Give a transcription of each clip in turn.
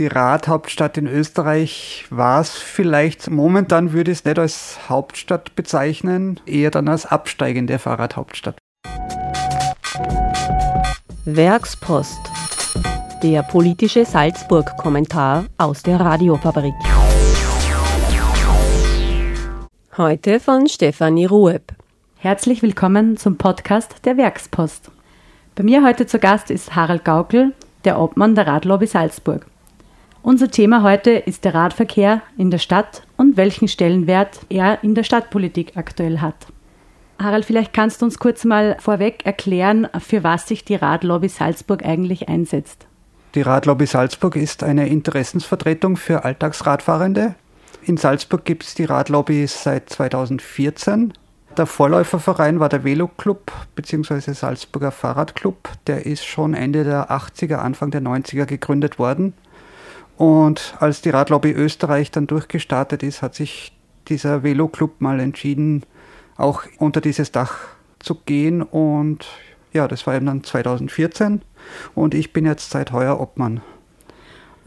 die Radhauptstadt in Österreich war es vielleicht. Momentan würde ich es nicht als Hauptstadt bezeichnen, eher dann als absteigende Fahrradhauptstadt. Werkspost. Der politische Salzburg-Kommentar aus der Radiofabrik. Heute von Stefanie Rueb. Herzlich willkommen zum Podcast der Werkspost. Bei mir heute zu Gast ist Harald Gaukel, der Obmann der Radlobby Salzburg. Unser Thema heute ist der Radverkehr in der Stadt und welchen Stellenwert er in der Stadtpolitik aktuell hat. Harald, vielleicht kannst du uns kurz mal vorweg erklären, für was sich die Radlobby Salzburg eigentlich einsetzt. Die Radlobby Salzburg ist eine Interessensvertretung für Alltagsradfahrende. In Salzburg gibt es die Radlobby seit 2014. Der Vorläuferverein war der Velo Club bzw. Salzburger Fahrradclub. Der ist schon Ende der 80er, Anfang der 90er gegründet worden. Und als die Radlobby Österreich dann durchgestartet ist, hat sich dieser Velo-Club mal entschieden, auch unter dieses Dach zu gehen. Und ja, das war eben dann 2014. Und ich bin jetzt seit heuer Obmann.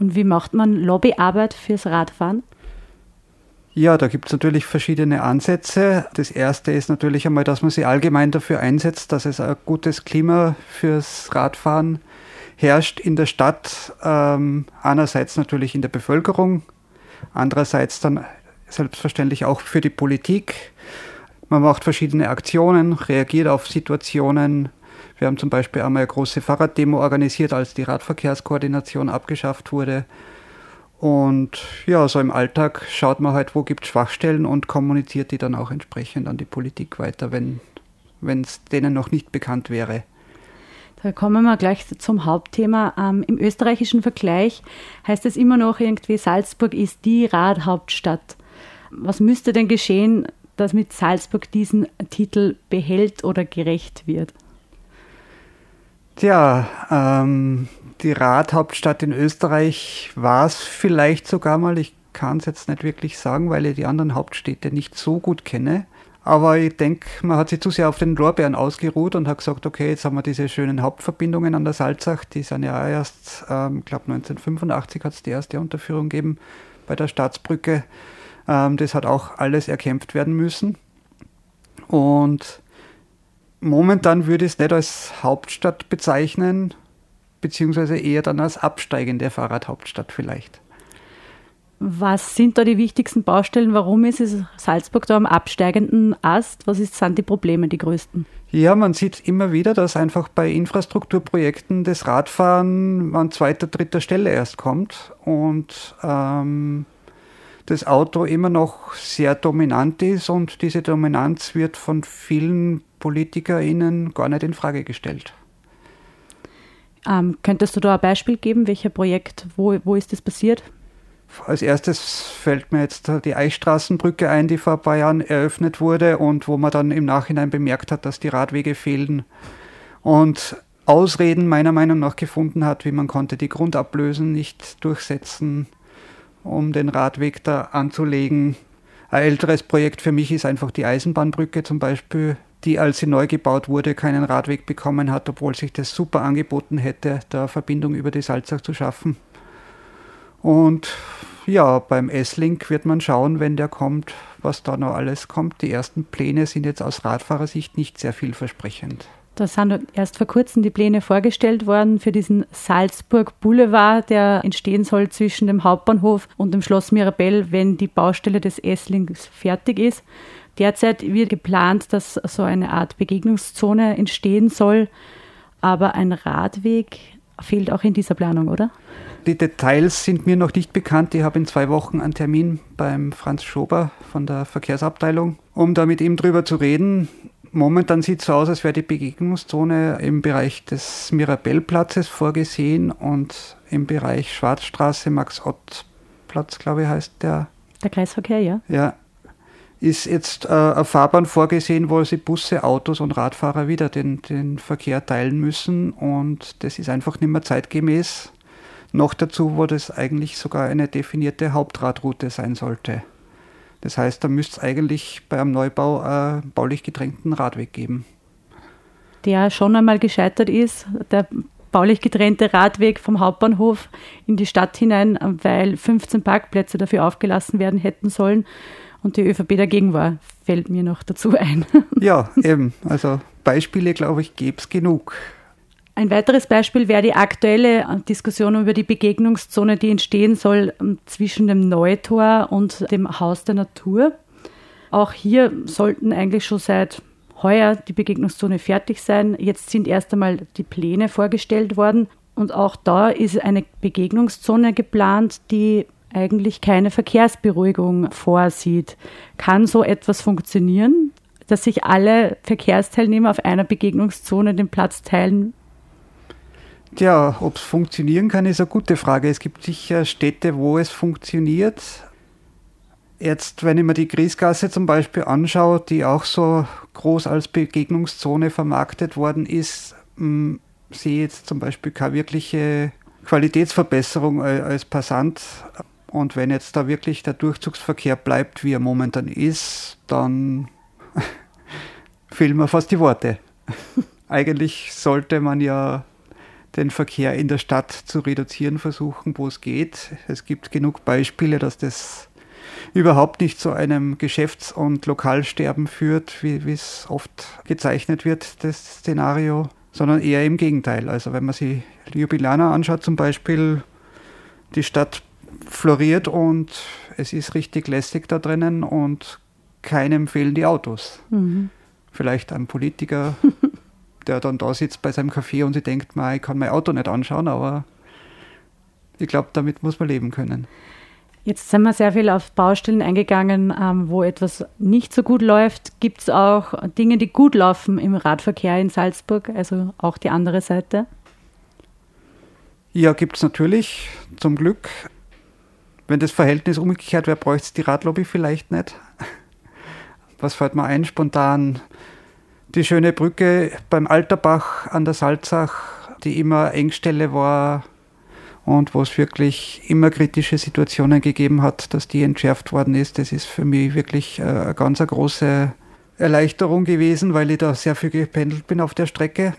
Und wie macht man Lobbyarbeit fürs Radfahren? Ja, da gibt es natürlich verschiedene Ansätze. Das erste ist natürlich einmal, dass man sich allgemein dafür einsetzt, dass es ein gutes Klima fürs Radfahren herrscht in der Stadt ähm, einerseits natürlich in der Bevölkerung, andererseits dann selbstverständlich auch für die Politik. Man macht verschiedene Aktionen, reagiert auf Situationen. Wir haben zum Beispiel einmal eine große Fahrraddemo organisiert, als die Radverkehrskoordination abgeschafft wurde. Und ja, so im Alltag schaut man halt, wo gibt es Schwachstellen und kommuniziert die dann auch entsprechend an die Politik weiter, wenn es denen noch nicht bekannt wäre. Da kommen wir gleich zum Hauptthema. Ähm, Im österreichischen Vergleich heißt es immer noch irgendwie, Salzburg ist die Radhauptstadt. Was müsste denn geschehen, dass mit Salzburg diesen Titel behält oder gerecht wird? Tja, ähm, die Radhauptstadt in Österreich war es vielleicht sogar mal. Ich kann es jetzt nicht wirklich sagen, weil ich die anderen Hauptstädte nicht so gut kenne. Aber ich denke, man hat sich zu sehr auf den Lorbeeren ausgeruht und hat gesagt, okay, jetzt haben wir diese schönen Hauptverbindungen an der Salzach, die sind ja erst, ich ähm, glaube 1985 hat es die erste Unterführung gegeben bei der Staatsbrücke. Ähm, das hat auch alles erkämpft werden müssen. Und momentan würde ich es nicht als Hauptstadt bezeichnen, beziehungsweise eher dann als absteigende Fahrradhauptstadt vielleicht. Was sind da die wichtigsten Baustellen? Warum ist es Salzburg da am absteigenden Ast? Was ist, sind die Probleme, die größten? Ja, man sieht immer wieder, dass einfach bei Infrastrukturprojekten das Radfahren an zweiter, dritter Stelle erst kommt und ähm, das Auto immer noch sehr dominant ist und diese Dominanz wird von vielen PolitikerInnen gar nicht in Frage gestellt. Ähm, könntest du da ein Beispiel geben, welcher Projekt, wo, wo ist das passiert? Als erstes fällt mir jetzt die Eichstraßenbrücke ein, die vor ein paar Jahren eröffnet wurde und wo man dann im Nachhinein bemerkt hat, dass die Radwege fehlen und Ausreden meiner Meinung nach gefunden hat, wie man konnte die Grundablösen nicht durchsetzen, um den Radweg da anzulegen. Ein älteres Projekt für mich ist einfach die Eisenbahnbrücke zum Beispiel, die, als sie neu gebaut wurde, keinen Radweg bekommen hat, obwohl sich das super angeboten hätte, da Verbindung über die Salzach zu schaffen. Und ja, beim S-Link wird man schauen, wenn der kommt, was da noch alles kommt. Die ersten Pläne sind jetzt aus Radfahrersicht nicht sehr vielversprechend. Da sind erst vor kurzem die Pläne vorgestellt worden für diesen Salzburg Boulevard, der entstehen soll zwischen dem Hauptbahnhof und dem Schloss Mirabell, wenn die Baustelle des S-Links fertig ist. Derzeit wird geplant, dass so eine Art Begegnungszone entstehen soll, aber ein Radweg fehlt auch in dieser Planung, oder? Die Details sind mir noch nicht bekannt. Ich habe in zwei Wochen einen Termin beim Franz Schober von der Verkehrsabteilung, um da mit ihm drüber zu reden. Momentan sieht es so aus, als wäre die Begegnungszone im Bereich des Mirabellplatzes vorgesehen und im Bereich Schwarzstraße, Max-Ott-Platz, glaube ich, heißt der. Der Kreisverkehr, ja. Ja, ist jetzt äh, eine Fahrbahn vorgesehen, wo sie Busse, Autos und Radfahrer wieder den, den Verkehr teilen müssen und das ist einfach nicht mehr zeitgemäß. Noch dazu, wo das eigentlich sogar eine definierte Hauptradroute sein sollte. Das heißt, da müsste es eigentlich bei einem Neubau einen baulich gedrängten Radweg geben. Der schon einmal gescheitert ist. Der baulich getrennte Radweg vom Hauptbahnhof in die Stadt hinein, weil 15 Parkplätze dafür aufgelassen werden hätten sollen und die ÖVP dagegen war, fällt mir noch dazu ein. Ja, eben. Also Beispiele, glaube ich, gäbe es genug. Ein weiteres Beispiel wäre die aktuelle Diskussion über die Begegnungszone, die entstehen soll ähm, zwischen dem Neutor und dem Haus der Natur. Auch hier sollten eigentlich schon seit heuer die Begegnungszone fertig sein. Jetzt sind erst einmal die Pläne vorgestellt worden und auch da ist eine Begegnungszone geplant, die eigentlich keine Verkehrsberuhigung vorsieht. Kann so etwas funktionieren, dass sich alle Verkehrsteilnehmer auf einer Begegnungszone den Platz teilen? Tja, ob es funktionieren kann, ist eine gute Frage. Es gibt sicher Städte, wo es funktioniert. Jetzt, wenn ich mir die Griesgasse zum Beispiel anschaue, die auch so groß als Begegnungszone vermarktet worden ist, hm, sehe ich jetzt zum Beispiel keine wirkliche Qualitätsverbesserung als Passant. Und wenn jetzt da wirklich der Durchzugsverkehr bleibt, wie er momentan ist, dann fehlen mir fast die Worte. Eigentlich sollte man ja den Verkehr in der Stadt zu reduzieren versuchen, wo es geht. Es gibt genug Beispiele, dass das überhaupt nicht zu einem Geschäfts- und Lokalsterben führt, wie es oft gezeichnet wird, das Szenario, sondern eher im Gegenteil. Also wenn man sich Ljubljana anschaut zum Beispiel, die Stadt floriert und es ist richtig lästig da drinnen und keinem fehlen die Autos. Mhm. Vielleicht ein Politiker, der dann da sitzt bei seinem Café und sich denkt, ich kann mein Auto nicht anschauen, aber ich glaube, damit muss man leben können. Jetzt sind wir sehr viel auf Baustellen eingegangen, ähm, wo etwas nicht so gut läuft. Gibt es auch Dinge, die gut laufen im Radverkehr in Salzburg, also auch die andere Seite? Ja, gibt es natürlich, zum Glück wenn das Verhältnis umgekehrt wäre, bräuchte es die Radlobby vielleicht nicht. Was fällt mir ein? Spontan die schöne Brücke beim Alterbach an der Salzach, die immer Engstelle war und wo es wirklich immer kritische Situationen gegeben hat, dass die entschärft worden ist. Das ist für mich wirklich äh, eine ganz große Erleichterung gewesen, weil ich da sehr viel gependelt bin auf der Strecke.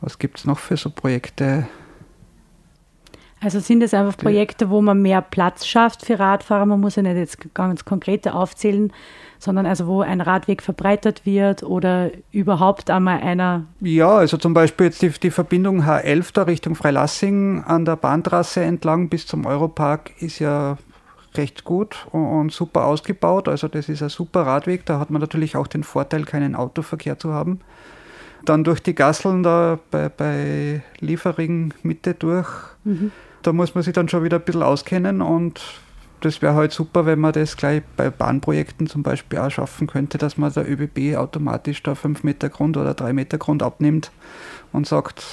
Was gibt es noch für so Projekte? Also sind es einfach Projekte, wo man mehr Platz schafft für Radfahrer? Man muss ja nicht jetzt ganz konkrete aufzählen, sondern also wo ein Radweg verbreitert wird oder überhaupt einmal einer. Ja, also zum Beispiel jetzt die, die Verbindung H11 da Richtung Freilassing an der Bahntrasse entlang bis zum Europark ist ja recht gut und, super ausgebaut. Also das ist ein super Radweg. Da hat man natürlich auch den Vorteil, keinen Autoverkehr zu haben. Dann durch die Gasseln da bei, bei Liefering Mitte durch. Mhm da muss man sich dann schon wieder ein bisschen auskennen und das wäre halt super, wenn man das gleich bei Bahnprojekten zum Beispiel auch schaffen könnte, dass man der ÖBB automatisch da 5 Meter Grund oder 3 Meter Grund abnimmt und sagt.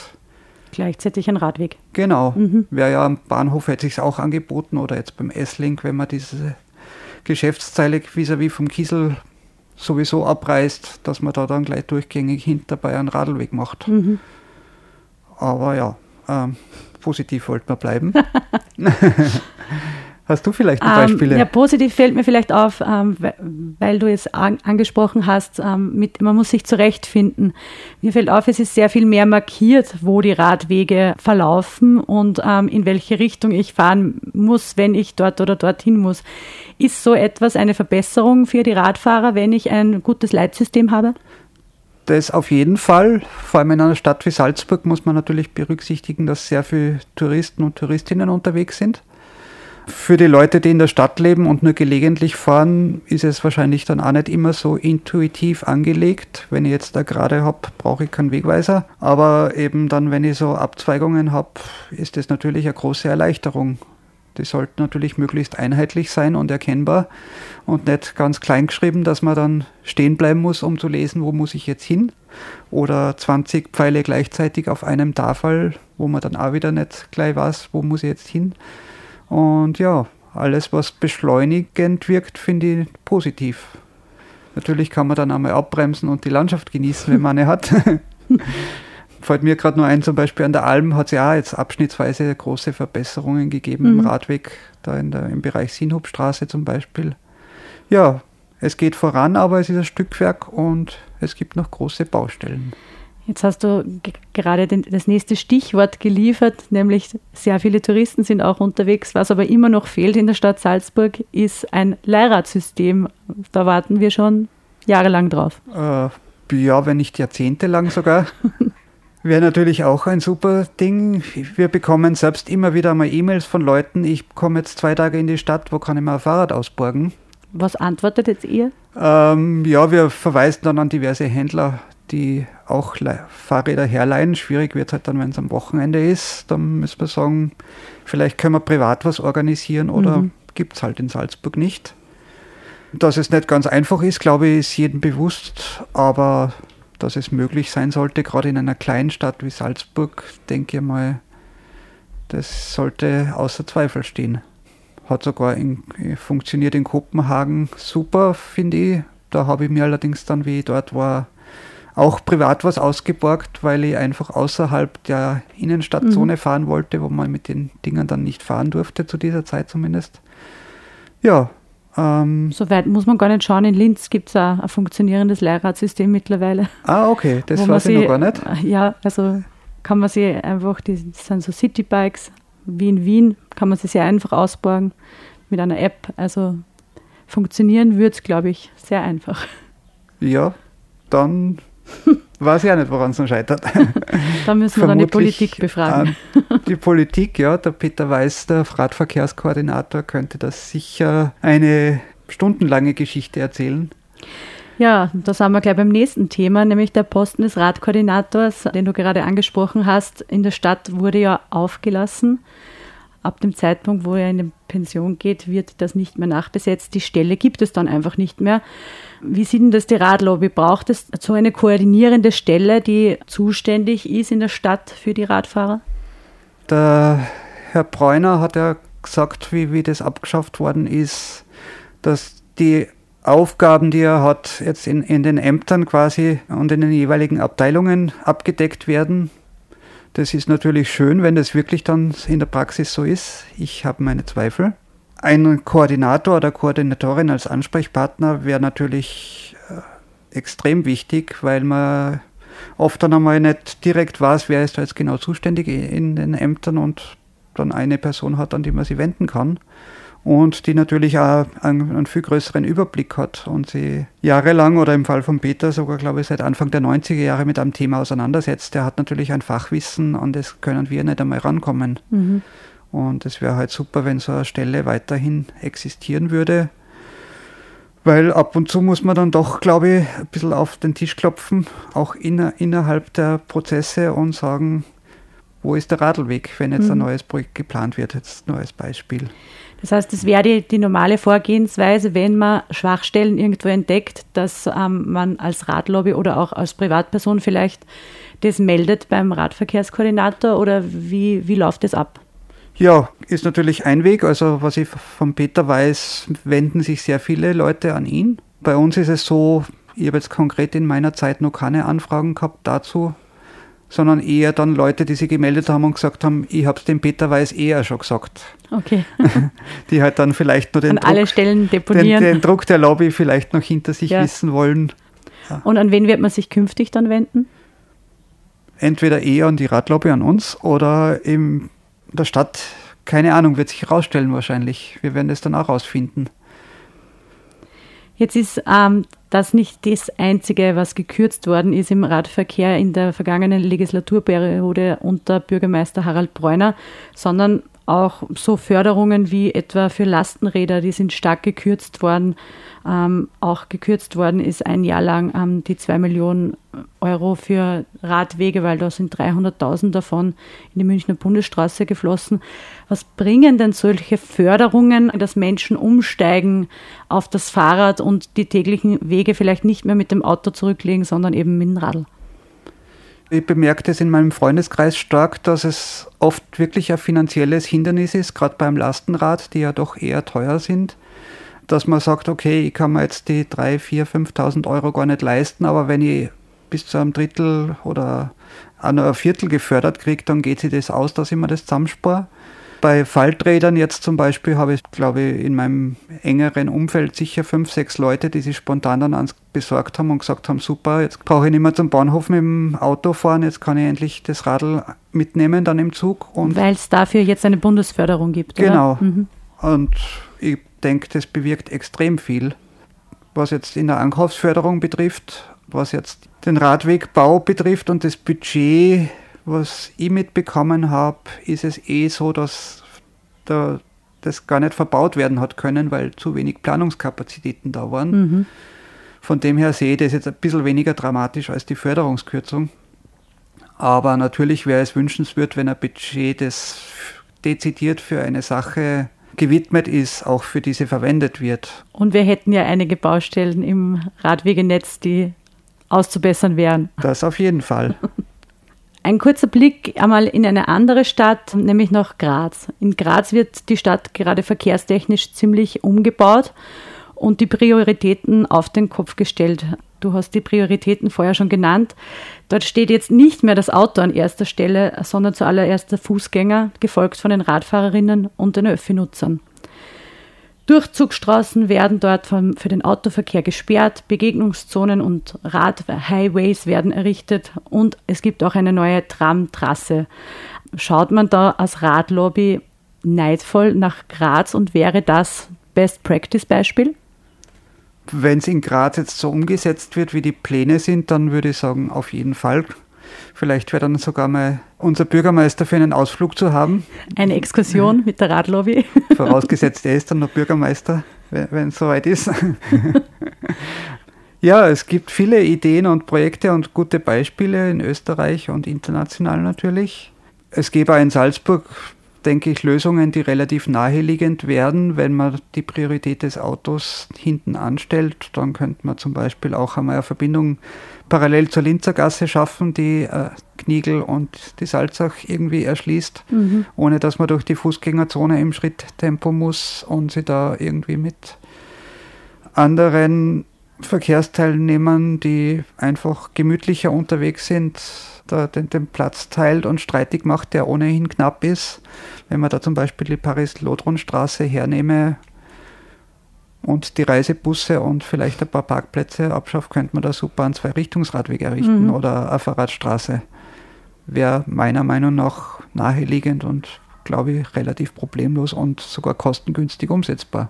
Gleichzeitig ein Radweg. Genau. Mhm. Wäre ja am Bahnhof hätte sich auch angeboten oder jetzt beim S-Link, wenn man diese Geschäftszeile vis-à-vis vom Kiesel sowieso abreißt, dass man da dann gleich durchgängig hinterbei einen Radlweg macht. Mhm. Aber ja, ähm, positiv wollten wir bleiben. Hast du vielleicht ähm, Beispiele? Ähm, ja, positiv fällt mir vielleicht auf, ähm, weil du es an, angesprochen hast, ähm, mit, man muss sich zurechtfinden. Mir fällt auf, es ist sehr viel mehr markiert, wo die Radwege verlaufen und ähm, in welche Richtung ich fahren muss, wenn ich dort oder dorthin muss. Ist so etwas eine Verbesserung für die Radfahrer, wenn ich ein gutes Leitsystem habe? Das auf jeden Fall. Vor allem in einer Stadt wie Salzburg muss man natürlich berücksichtigen, dass sehr viele Touristen und Touristinnen unterwegs sind. Für die Leute, die in der Stadt leben und nur gelegentlich fahren, ist es wahrscheinlich dann auch nicht immer so intuitiv angelegt. Wenn ich jetzt da gerade habe, brauche ich keinen Wegweiser. Aber eben dann, wenn ich so Abzweigungen habe, ist das natürlich eine große Erleichterung. Die sollten natürlich möglichst einheitlich sein und erkennbar und nicht ganz klein geschrieben, dass man dann stehen bleiben muss, um zu lesen, wo muss ich jetzt hin. Oder 20 Pfeile gleichzeitig auf einem Tafel, wo man dann auch wieder nicht gleich weiß, wo muss ich jetzt hin. Und ja, alles, was beschleunigend wirkt, finde ich positiv. Natürlich kann man dann einmal abbremsen und die Landschaft genießen, wenn man eine hat. fällt mir gerade nur ein, zum Beispiel an der Alm hat es ja jetzt abschnittsweise große Verbesserungen gegeben mhm. im Radweg, da in der, im Bereich Sinhubstraße zum Beispiel. Ja, es geht voran, aber es ist ein Stückwerk und es gibt noch große Baustellen. Jetzt hast du gerade den, das nächste Stichwort geliefert, nämlich sehr viele Touristen sind auch unterwegs. Was aber immer noch fehlt in der Stadt Salzburg, ist ein Leihradsystem. Da warten wir schon jahrelang drauf. Äh, ja, wenn nicht jahrzehntelang sogar. Wäre natürlich auch ein super Ding. Wir bekommen selbst immer wieder mal E-Mails von Leuten, ich komme jetzt zwei Tage in die Stadt, wo kann ich mal ein Fahrrad ausborgen? Was antwortet jetzt ihr? Ähm, ja, wir verweisen dann an diverse Händler, die auch Fahrräder herleihen. Schwierig wird halt dann, wenn es am Wochenende ist. Dann müssen wir sagen, vielleicht können wir privat was organisieren oder mhm. gibt es halt in Salzburg nicht. Dass es nicht ganz einfach ist, glaube ich, ist jedem bewusst, aber dass es möglich sein sollte, gerade in einer kleinen Stadt wie Salzburg, denke ich mal, das sollte außer Zweifel stehen. Hat sogar in, funktioniert in Kopenhagen super, finde ich. Da habe ich mir allerdings dann, wie ich dort war, auch privat was ausgeborgt, weil ich einfach außerhalb der Innenstadtzone mhm. fahren wollte, wo man mit den Dingen dann nicht fahren durfte, zu dieser Zeit zumindest. Ja, ähm, so weit muss man gar nicht schauen. In Linz gibt es auch ein funktionierendes Leihradsystem mittlerweile. Ah, okay, das weiß ich noch gar nicht. Ja, also kann man sich einfach, das sind so Citybikes, wie in Wien, kann man sie sehr einfach ausborgen mit einer App. Also funktionieren würde es, glaube ich, sehr einfach. Ja, dann weiß ich auch nicht, woran es scheitert. Da müssen wir dann die Politik befragen. Die Politik, ja, der Peter Weiß, der Radverkehrskoordinator, könnte das sicher eine stundenlange Geschichte erzählen. Ja, da sind wir gleich beim nächsten Thema, nämlich der Posten des Radkoordinators, den du gerade angesprochen hast. In der Stadt wurde ja aufgelassen. Ab dem Zeitpunkt, wo er in die Pension geht, wird das nicht mehr nachbesetzt. Die Stelle gibt es dann einfach nicht mehr. Wie sieht denn das die Radlobby? Braucht es so eine koordinierende Stelle, die zuständig ist in der Stadt für die Radfahrer? Der Herr Bräuner hat ja gesagt, wie, wie das abgeschafft worden ist, dass die Aufgaben, die er hat, jetzt in, in den Ämtern quasi und in den jeweiligen Abteilungen abgedeckt werden. Das ist natürlich schön, wenn das wirklich dann in der Praxis so ist. Ich habe meine Zweifel. Ein Koordinator oder Koordinatorin als Ansprechpartner wäre natürlich äh, extrem wichtig, weil man oft dann einmal nicht direkt weiß, wer ist da jetzt genau zuständig in den Ämtern und dann eine Person hat, an die man sich wenden kann und die natürlich auch einen, einen, viel größeren Überblick hat und sie jahrelang oder im Fall von Peter sogar, glaube ich, seit Anfang der 90er Jahre mit einem Thema auseinandersetzt. Der hat natürlich ein Fachwissen, an das können wir nicht einmal rankommen. Mhm. Und es wäre halt super, wenn so eine Stelle weiterhin existieren würde. Weil ab und zu muss man dann doch, glaube ich, ein bisschen auf den Tisch klopfen, auch inner, innerhalb der Prozesse und sagen, wo ist der Radlweg, wenn jetzt mhm. ein neues Projekt geplant wird, jetzt nur als Beispiel. Das heißt, es wäre die, die, normale Vorgehensweise, wenn man Schwachstellen irgendwo entdeckt, dass ähm, man als Radlobby oder auch als Privatperson vielleicht das meldet beim Radverkehrskoordinator oder wie, wie läuft das ab? Ja, ist natürlich ein Weg. Also was ich von Peter weiß, wenden sich sehr viele Leute an ihn. Bei uns ist es so, ich habe jetzt konkret in meiner Zeit noch keine Anfragen gehabt dazu, sondern eher dann Leute, die sich gemeldet haben und gesagt haben, ich habe es dem Peter Weiß eher schon gesagt. Okay. die halt dann vielleicht nur den, Druck, alle Stellen deponieren. Den, den, Druck der Lobby vielleicht noch hinter sich ja. wissen wollen. Ja. Und an wen wird man sich künftig dann wenden? Entweder eher an die Radlobby, an uns oder in der Stadt, keine Ahnung, wird sich herausstellen wahrscheinlich. Wir werden das dann auch rausfinden. Jetzt ist ähm, das nicht das Einzige, was gekürzt worden ist im Radverkehr in der vergangenen Legislaturperiode unter Bürgermeister Harald Bräuner, sondern auch so Förderungen wie etwa für Lastenräder, die sind stark gekürzt worden. Ähm, auch gekürzt worden ist ein Jahr lang ähm, die 2 Millionen Euro für Radwege, weil da sind 300.000 davon in die Münchner Bundesstraße geflossen. Was bringen denn solche Förderungen, dass Menschen umsteigen auf das Fahrrad und die täglichen Wege vielleicht nicht mehr mit dem Auto zurücklegen, sondern eben mit dem Radl? Ich bemerke das in meinem Freundeskreis stark, dass es oft wirklich ein finanzielles Hindernis ist, gerade beim Lastenrad, die ja doch eher teuer sind, dass man sagt, okay, ich kann mir jetzt die 3.000, 4.000, 5.000 Euro gar nicht leisten, aber wenn ich bis zu einem Drittel oder ein Viertel gefördert kriege, dann geht sich das aus, dass ich mir das zusammenspare. Bei Falträdern jetzt zum Beispiel habe ich, glaube ich, in meinem engeren Umfeld sicher fünf, sechs Leute, die sich spontan dann ans besorgt haben und gesagt haben, super, jetzt brauche ich nicht mehr zum Bahnhof mit dem Auto fahren, jetzt kann ich endlich das Radl mitnehmen dann im Zug. Weil es dafür jetzt eine Bundesförderung gibt, Genau. Mhm. Und ich denke, das bewirkt extrem viel. Was jetzt in der Ankaufsförderung betrifft, was jetzt den Radwegbau betrifft und das Budget was ich mitbekommen habe, ist es eh so, dass da das gar nicht verbaut werden hat können, weil zu wenig Planungskapazitäten da waren. Mhm. Von dem her sehe ich das jetzt ein bisschen weniger dramatisch als die Förderungskürzung. Aber natürlich wäre es wünschenswert, wenn ein Budget, das dezidiert für eine Sache gewidmet ist, auch für diese verwendet wird. Und wir hätten ja einige Baustellen im Radwegenetz, die auszubessern wären. Das auf jeden Fall. Ein kurzer Blick einmal in eine andere Stadt, nämlich nach Graz. In Graz wird die Stadt gerade verkehrstechnisch ziemlich umgebaut und die Prioritäten auf den Kopf gestellt. Du hast die Prioritäten vorher schon genannt. Dort steht jetzt nicht mehr das Auto an erster Stelle, sondern zuallererst der Fußgänger, gefolgt von den Radfahrerinnen und den Öffi-Nutzern. Durchzugsstraßen werden dort für den Autoverkehr gesperrt, Begegnungszonen und Radhighways werden errichtet und es gibt auch eine neue Tramtrasse. Schaut man da als Radlobby neidvoll nach Graz und wäre das Best Practice Beispiel? Wenn es in Graz jetzt so umgesetzt wird, wie die Pläne sind, dann würde ich sagen, auf jeden Fall. Vielleicht wäre dann sogar mal unser Bürgermeister für einen Ausflug zu haben. Eine Exkursion mit der Radlobby. Vorausgesetzt, er ist dann noch Bürgermeister, wenn es soweit ist. ja, es gibt viele Ideen und Projekte und gute Beispiele in Österreich und international natürlich. Es gäbe auch in Salzburg, denke ich, Lösungen, die relativ naheliegend werden, wenn man die Priorität des Autos hinten anstellt. Dann könnte man zum Beispiel auch einmal eine Verbindung parallel zur Linzergasse schaffen, die äh, Kniegel und die Salzach irgendwie erschließt, mhm. ohne dass man durch die Fußgängerzone im Schritttempo muss und sie da irgendwie mit anderen Verkehrsteilnehmern, die einfach gemütlicher unterwegs sind, da den, den Platz teilt und streitig macht, der ohnehin knapp ist. Wenn man da zum Beispiel die Paris-Lodron-Straße hernehme, und die Reisebusse und vielleicht ein paar Parkplätze abschafft, könnte man da super einen Zwei-Richtungsradweg errichten mhm. oder eine Fahrradstraße. Wäre meiner Meinung nach naheliegend und glaube ich relativ problemlos und sogar kostengünstig umsetzbar.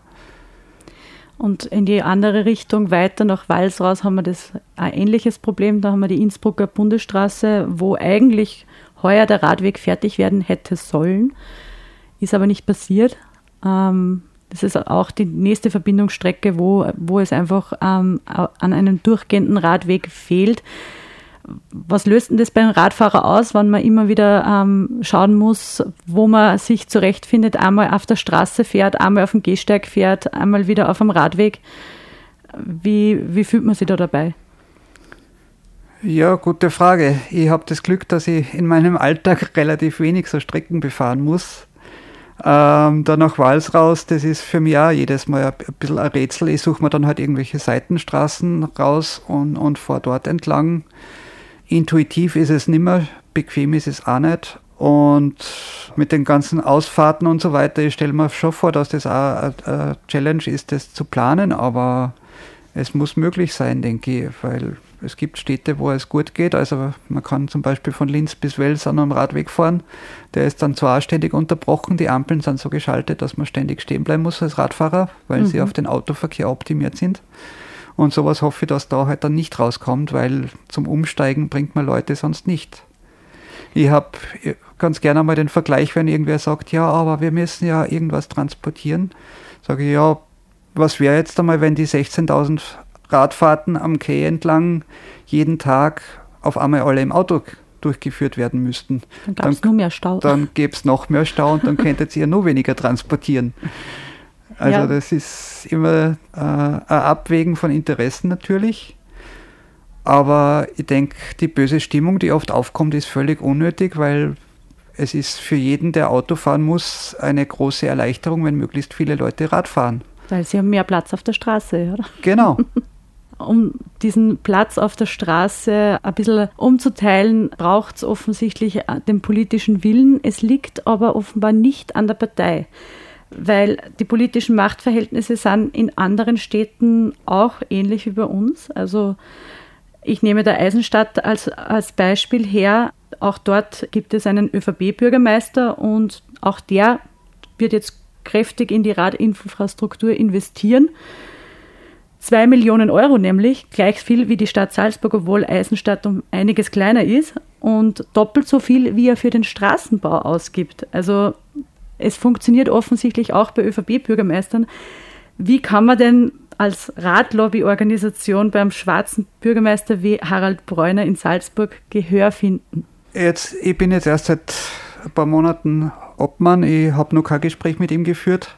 Und in die andere Richtung, weiter nach Wals raus, haben wir das ein ähnliches Problem. Da haben wir die Innsbrucker Bundesstraße, wo eigentlich heuer der Radweg fertig werden hätte sollen. Ist aber nicht passiert. Ähm, das ist auch die nächste Verbindungsstrecke, wo, wo es einfach ähm, an einem durchgehenden Radweg fehlt. Was löst denn das beim Radfahrer aus, wenn man immer wieder ähm, schauen muss, wo man sich zurechtfindet, einmal auf der Straße fährt, einmal auf dem Gehsteig fährt, einmal wieder auf dem Radweg? Wie, wie fühlt man sich da dabei? Ja, gute Frage. Ich habe das Glück, dass ich in meinem Alltag relativ wenig so Strecken befahren muss. Ähm, dann nach Wals raus, das ist für mich auch jedes Mal ein, bisschen ein Rätsel. Ich suche mir dann halt irgendwelche Seitenstraßen raus und, und fahre dort entlang. Intuitiv ist es nicht mehr, bequem ist es auch nicht. Und mit den ganzen Ausfahrten und so weiter, ich stelle mir schon vor, dass das auch eine Challenge ist, das zu planen, aber es muss möglich sein, denke ich, weil es gibt Städte, wo es gut geht. Also man kann zum Beispiel von Linz bis Wels an einem Radweg fahren. Der ist dann zwar ständig unterbrochen, die Ampeln sind so geschaltet, dass man ständig stehen bleiben muss als Radfahrer, weil mhm. sie auf den Autoverkehr optimiert sind. Und sowas hoffe ich, dass da halt dann nicht rauskommt, weil zum Umsteigen bringt man Leute sonst nicht. Ich habe ganz gerne mal den Vergleich, wenn irgendwer sagt, ja, aber wir müssen ja irgendwas transportieren. Sage ich, ja, was wäre jetzt einmal, wenn die 16.000 Radfahrten am Quai entlang jeden Tag auf einmal alle im Auto durchgeführt werden müssten. Dann gäbe es noch mehr Stau. Dann gäbe es noch mehr Stau und dann könntet ihr nur weniger transportieren. Also ja. das ist immer äh, ein Abwägen von Interessen natürlich. Aber ich denke, die böse Stimmung, die oft aufkommt, ist völlig unnötig, weil es ist für jeden, der Auto fahren muss, eine große Erleichterung, wenn möglichst viele Leute Rad fahren. Weil sie haben mehr Platz auf der Straße, oder? Genau. um diesen Platz auf der Straße ein bisschen umzuteilen, braucht es offensichtlich den politischen Willen. Es liegt aber offenbar nicht an der Partei, weil die politischen Machtverhältnisse sind in anderen Städten auch ähnlich wie bei uns. Also ich nehme der Eisenstadt als, als Beispiel her. Auch dort gibt es einen ÖVP-Bürgermeister und auch der wird jetzt kräftig in die Radinfrastruktur investieren. Zwei Millionen Euro nämlich, gleich viel wie die Stadt Salzburg, obwohl Eisenstadt um einiges kleiner ist und doppelt so viel, wie er für den Straßenbau ausgibt. Also es funktioniert offensichtlich auch bei ÖVP-Bürgermeistern. Wie kann man denn als Radlobbyorganisation beim schwarzen Bürgermeister wie Harald Bräuner in Salzburg Gehör finden? Jetzt, ich bin jetzt erst seit ein paar Monaten Obmann. Ich habe noch kein Gespräch mit ihm geführt.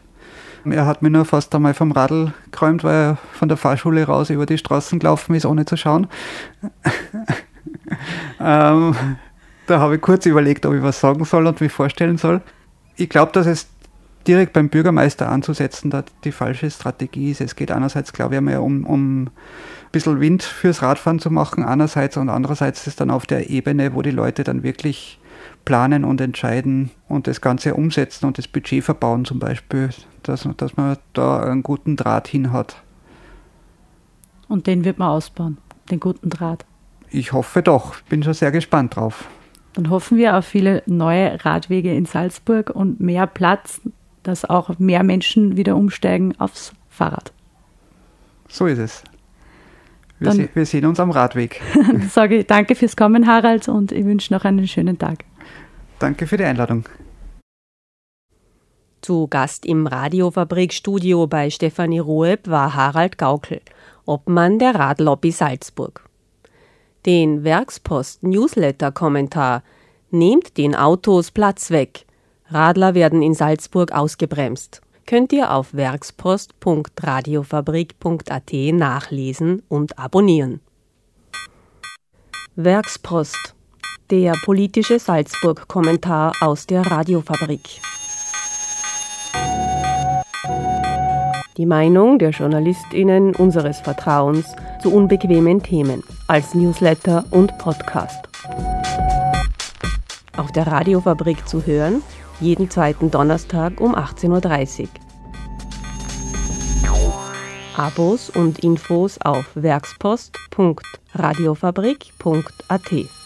Er hat mir nur fast einmal vom Radl geräumt, weil er von der Fahrschule raus über die Straßen gelaufen ist, ohne zu schauen. ähm, da habe ich kurz überlegt, ob ich was sagen soll und mich vorstellen soll. Ich glaube, dass es direkt beim Bürgermeister anzusetzen, da die falsche Strategie ist. Es geht einerseits, glaube ich, mehr um, um ein bisschen Wind fürs Radfahren zu machen, einerseits und andererseits ist es dann auf der Ebene, wo die Leute dann wirklich planen und entscheiden und das Ganze umsetzen und das Budget verbauen zum Beispiel, dass, dass man da einen guten Draht hin hat. Und den wird man ausbauen, den guten Draht. Ich hoffe doch, bin schon sehr gespannt drauf. Dann hoffen wir auf viele neue Radwege in Salzburg und mehr Platz, dass auch mehr Menschen wieder umsteigen aufs Fahrrad. So ist es. Wir, se wir sehen uns am Radweg. sage ich danke fürs Kommen, Harald, und ich wünsche noch einen schönen Tag. Danke für die Einladung. Zu Gast im Radiofabrikstudio bei Stefanie Rueb war Harald Gaukel, Obmann der Radlobby Salzburg. Den Werkspost-Newsletter-Kommentar Nehmt den Autos Platz weg. Radler werden in Salzburg ausgebremst. Könnt ihr auf werkspost.radiofabrik.at nachlesen und abonnieren. Werkspost der politische Salzburg-Kommentar aus der Radiofabrik. Die Meinung der JournalistInnen unseres Vertrauens zu unbequemen Themen als Newsletter und Podcast. Auf der Radiofabrik zu hören, jeden zweiten Donnerstag um 18.30 Uhr. Abos und Infos auf werkspost.radiofabrik.at